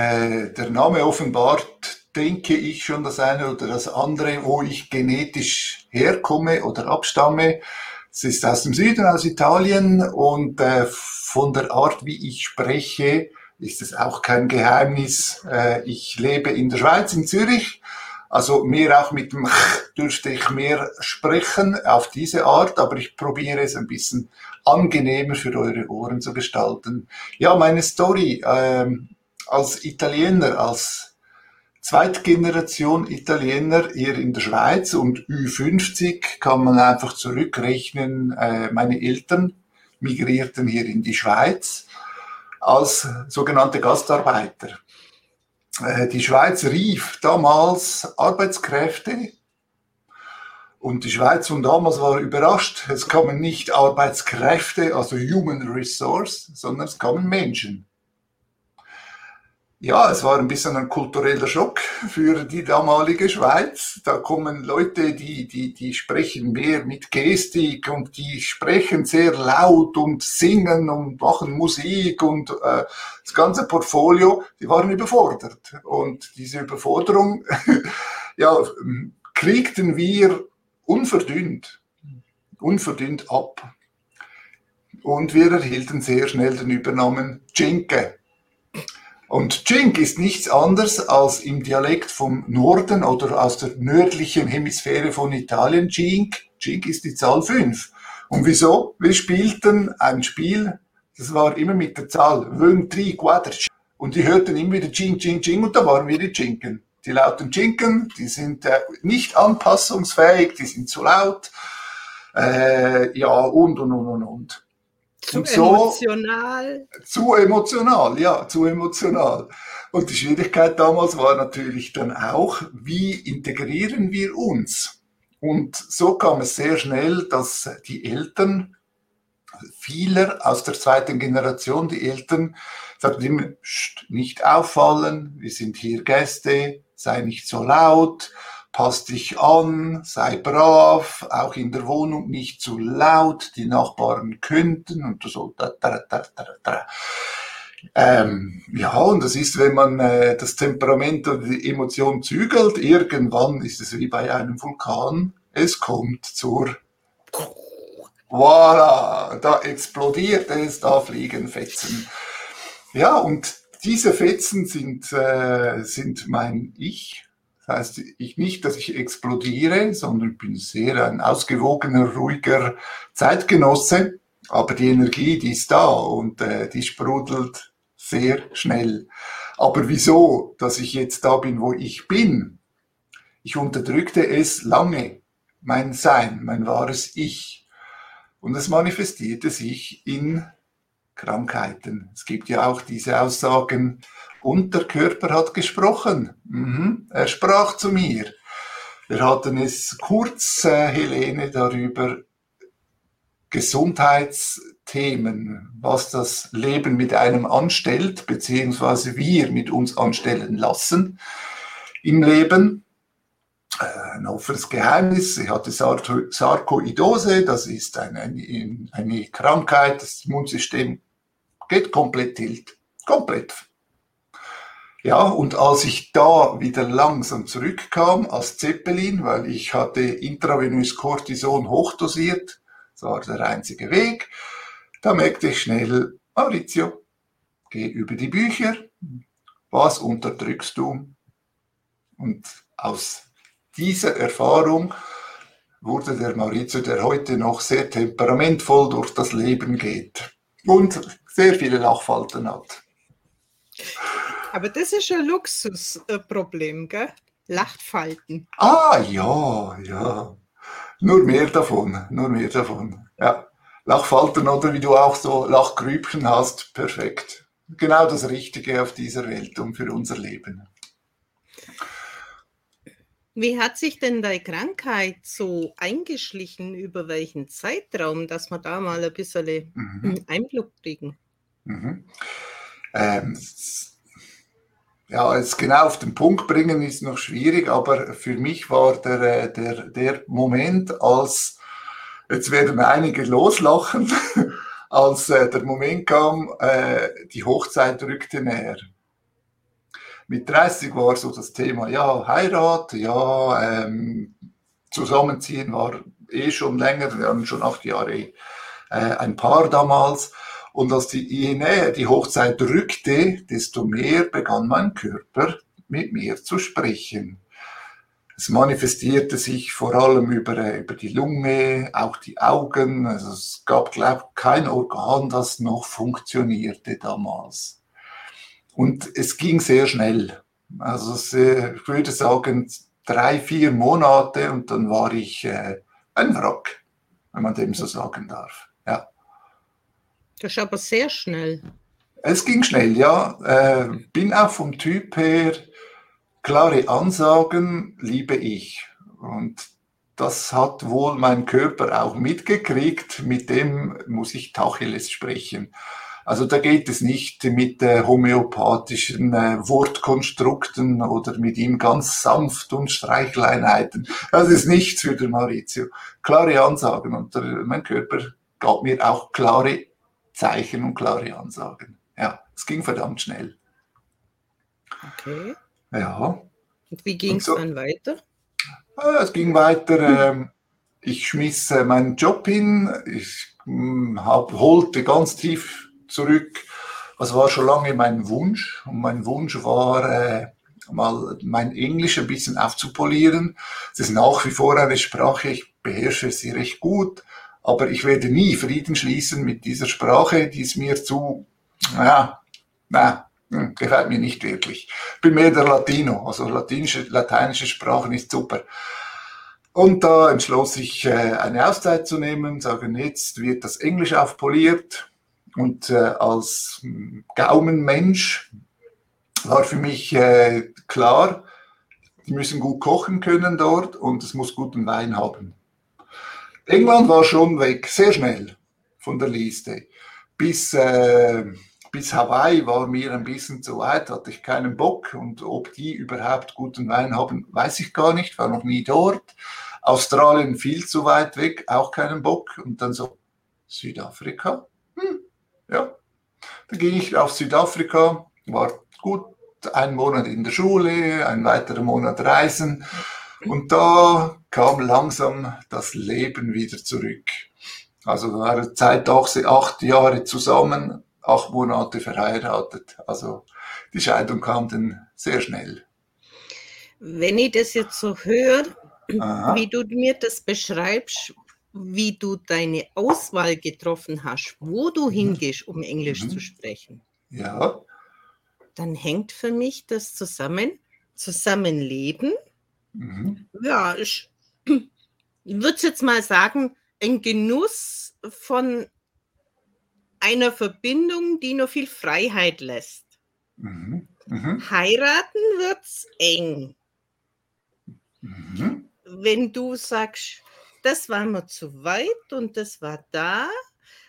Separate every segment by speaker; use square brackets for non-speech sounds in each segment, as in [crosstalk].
Speaker 1: Äh, der Name offenbart, denke ich, schon das eine oder das andere, wo ich genetisch herkomme oder abstamme. Es ist aus dem Süden, aus Italien und äh, von der Art, wie ich spreche, ist es auch kein Geheimnis. Äh, ich lebe in der Schweiz, in Zürich. Also mehr auch mit dem Ch dürfte ich mehr sprechen auf diese Art, aber ich probiere es ein bisschen angenehmer für eure Ohren zu gestalten. Ja, meine Story ähm, als Italiener, als Zweitgeneration Italiener hier in der Schweiz und Ü50 kann man einfach zurückrechnen. Äh, meine Eltern migrierten hier in die Schweiz als sogenannte Gastarbeiter. Äh, die Schweiz rief damals Arbeitskräfte und die Schweiz von damals war überrascht. Es kamen nicht Arbeitskräfte, also Human Resource, sondern es kamen Menschen. Ja, es war ein bisschen ein kultureller Schock für die damalige Schweiz. Da kommen Leute, die, die, die sprechen mehr mit Gestik und die sprechen sehr laut und singen und machen Musik und äh, das ganze Portfolio, die waren überfordert. Und diese Überforderung, [laughs] ja, kriegten wir unverdünnt, unverdünnt ab. Und wir erhielten sehr schnell den Übernamen Jinke. Und Jink ist nichts anderes als im Dialekt vom Norden oder aus der nördlichen Hemisphäre von Italien Jink. Jink ist die Zahl 5. Und wieso? Wir spielten ein Spiel, das war immer mit der Zahl 5, 3, 4. Und die hörten immer wieder Jink, Jink, Jink und da waren wir die Jinken. Die lauten Jinken, die sind äh, nicht anpassungsfähig, die sind zu laut. Äh, ja, und, und, und, und, und.
Speaker 2: Zu so, emotional.
Speaker 1: Zu emotional, ja, zu emotional. Und die Schwierigkeit damals war natürlich dann auch, wie integrieren wir uns? Und so kam es sehr schnell, dass die Eltern, vieler aus der zweiten Generation, die Eltern sagten immer, nicht auffallen, wir sind hier Gäste, sei nicht so laut, pass dich an, sei brav, auch in der Wohnung nicht zu laut, die Nachbarn könnten und so. Da, da, da, da, da. Ähm, ja, und das ist, wenn man äh, das Temperament oder die Emotion zügelt, irgendwann ist es wie bei einem Vulkan, es kommt zur Voilà, da explodiert es, da fliegen Fetzen. Ja, und diese Fetzen sind, äh, sind mein Ich, heißt ich nicht, dass ich explodiere, sondern bin sehr ein ausgewogener, ruhiger Zeitgenosse. Aber die Energie, die ist da und äh, die sprudelt sehr schnell. Aber wieso, dass ich jetzt da bin, wo ich bin? Ich unterdrückte es lange, mein Sein, mein wahres Ich. Und es manifestierte sich in Krankheiten. Es gibt ja auch diese Aussagen, und der Körper hat gesprochen. Mhm. Er sprach zu mir. Wir hatten es kurz, äh, Helene, darüber Gesundheitsthemen, was das Leben mit einem anstellt, beziehungsweise wir mit uns anstellen lassen im Leben. Äh, ein offenes Geheimnis. Sie hatte Sarkoidose, das ist eine, eine, eine Krankheit, das Immunsystem geht komplett tilt. Komplett ja, und als ich da wieder langsam zurückkam als Zeppelin, weil ich hatte intravenös Cortison hochdosiert, das war der einzige Weg, da merkte ich schnell, Maurizio, geh über die Bücher, was unterdrückst du? Und aus dieser Erfahrung wurde der Maurizio, der heute noch sehr temperamentvoll durch das Leben geht und sehr viele Lachfalten hat.
Speaker 2: Aber das ist ein Luxusproblem, gell? Lachfalten.
Speaker 1: Ah, ja, ja. Nur mehr davon, nur mehr davon. Ja. Lachfalten oder wie du auch so Lachgrübchen hast, perfekt. Genau das Richtige auf dieser Welt und für unser Leben.
Speaker 2: Wie hat sich denn deine Krankheit so eingeschlichen? Über welchen Zeitraum, dass wir da mal ein bisschen mhm. Einblick kriegen? Mhm.
Speaker 1: Ähm, ja, es genau auf den Punkt bringen ist noch schwierig, aber für mich war der, äh, der, der Moment, als, jetzt werden einige loslachen, [laughs] als äh, der Moment kam, äh, die Hochzeit rückte näher. Mit 30 war so das Thema, ja, Heirat, ja, ähm, Zusammenziehen war eh schon länger, wir haben schon acht Jahre ein Paar damals. Und als die, je näher die Hochzeit rückte, desto mehr begann mein Körper mit mir zu sprechen. Es manifestierte sich vor allem über, äh, über die Lunge, auch die Augen. Also es gab, glaube ich, kein Organ, das noch funktionierte damals. Und es ging sehr schnell. Also ich würde sagen, drei, vier Monate und dann war ich äh, ein Wrack, wenn man dem so sagen darf.
Speaker 2: Das ist aber sehr schnell.
Speaker 1: Es ging schnell, ja. Äh, bin auch vom Typ her klare Ansagen liebe ich. Und das hat wohl mein Körper auch mitgekriegt. Mit dem muss ich Tacheles sprechen. Also da geht es nicht mit äh, homöopathischen äh, Wortkonstrukten oder mit ihm ganz sanft und Streichleinheiten. Das ist nichts für den Maurizio. Klare Ansagen und der, mein Körper gab mir auch klare Zeichen und klare Ansagen. Ja, es ging verdammt schnell.
Speaker 2: Okay.
Speaker 1: Ja.
Speaker 2: Und wie ging es so, dann weiter?
Speaker 1: Es ging weiter. Ähm, ich schmiss äh, meinen Job hin. Ich hm, hab, holte ganz tief zurück. Was war schon lange mein Wunsch. Und mein Wunsch war, äh, mal mein Englisch ein bisschen aufzupolieren. Es ist nach wie vor eine Sprache, ich beherrsche sie recht gut, aber ich werde nie Frieden schließen mit dieser Sprache, die ist mir zu, ja, na, hm, gefällt mir nicht wirklich. Bin mehr der Latino, also latinische, lateinische Sprachen ist super. Und da entschloss ich, äh, eine Auszeit zu nehmen, sagen, jetzt wird das Englisch aufpoliert. Und äh, als hm, Gaumenmensch war für mich äh, klar, die müssen gut kochen können dort und es muss guten Wein haben. England war schon weg, sehr schnell von der Liste. Bis äh, bis Hawaii war mir ein bisschen zu weit, hatte ich keinen Bock und ob die überhaupt guten Wein haben, weiß ich gar nicht, war noch nie dort. Australien viel zu weit weg, auch keinen Bock und dann so Südafrika, hm, ja. Dann ging ich auf Südafrika, war gut, ein Monat in der Schule, ein weiterer Monat reisen und da kam langsam das Leben wieder zurück. Also war Zeit auch acht Jahre zusammen, acht Monate verheiratet. Also die Scheidung kam dann sehr schnell.
Speaker 2: Wenn ich das jetzt so höre, Aha. wie du mir das beschreibst, wie du deine Auswahl getroffen hast, wo du mhm. hingehst, um Englisch mhm. zu sprechen.
Speaker 1: Ja.
Speaker 2: Dann hängt für mich das zusammen, Zusammenleben. Mhm. Ja, ich, würde jetzt mal sagen, ein Genuss von einer Verbindung, die noch viel Freiheit lässt. Mhm. Mhm. Heiraten wird's eng. Mhm. Wenn du sagst, das war mir zu weit und das war da.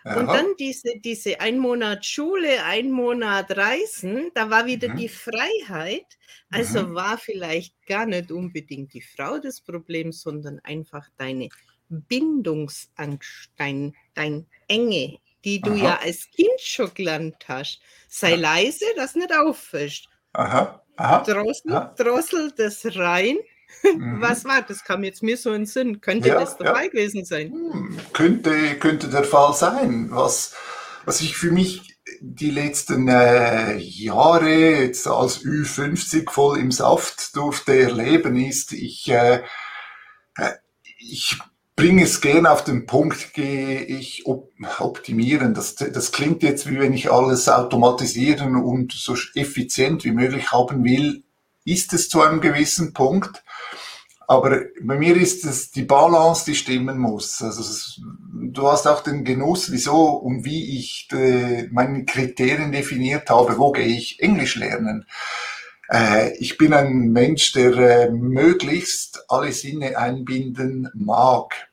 Speaker 2: Ja. Und dann diese, diese ein Monat Schule, ein Monat Reisen, da war wieder mhm. die Freiheit. Also mhm. war vielleicht gar nicht unbedingt die Frau das Problem, sondern einfach deine Bindungsangst, dein, dein Enge, die du Aha. ja als Kind schon gelernt hast. Sei ja. leise, dass nicht auffällt.
Speaker 1: Aha. Aha.
Speaker 2: Drossel, Aha. Drossel das rein. Mhm. Was war das? Kam jetzt mir so in den Sinn. Könnte ja, das dabei ja. gewesen sein?
Speaker 1: Hm, könnte, könnte der Fall sein. Was, was ich für mich die letzten äh, Jahre jetzt als Ü50 voll im Saft durfte erleben, ist, ich, äh, äh ich bringe es gerne auf den Punkt, gehe ich optimieren. Das, das klingt jetzt, wie wenn ich alles automatisieren und so effizient wie möglich haben will. Ist es zu einem gewissen Punkt. Aber bei mir ist es die Balance, die stimmen muss. Also es, du hast auch den Genuss, wieso und wie ich de, äh, meine Kriterien definiert habe, wo gehe ich Englisch lernen. Äh, ich bin ein Mensch, der äh, möglichst alle Sinne einbinden mag.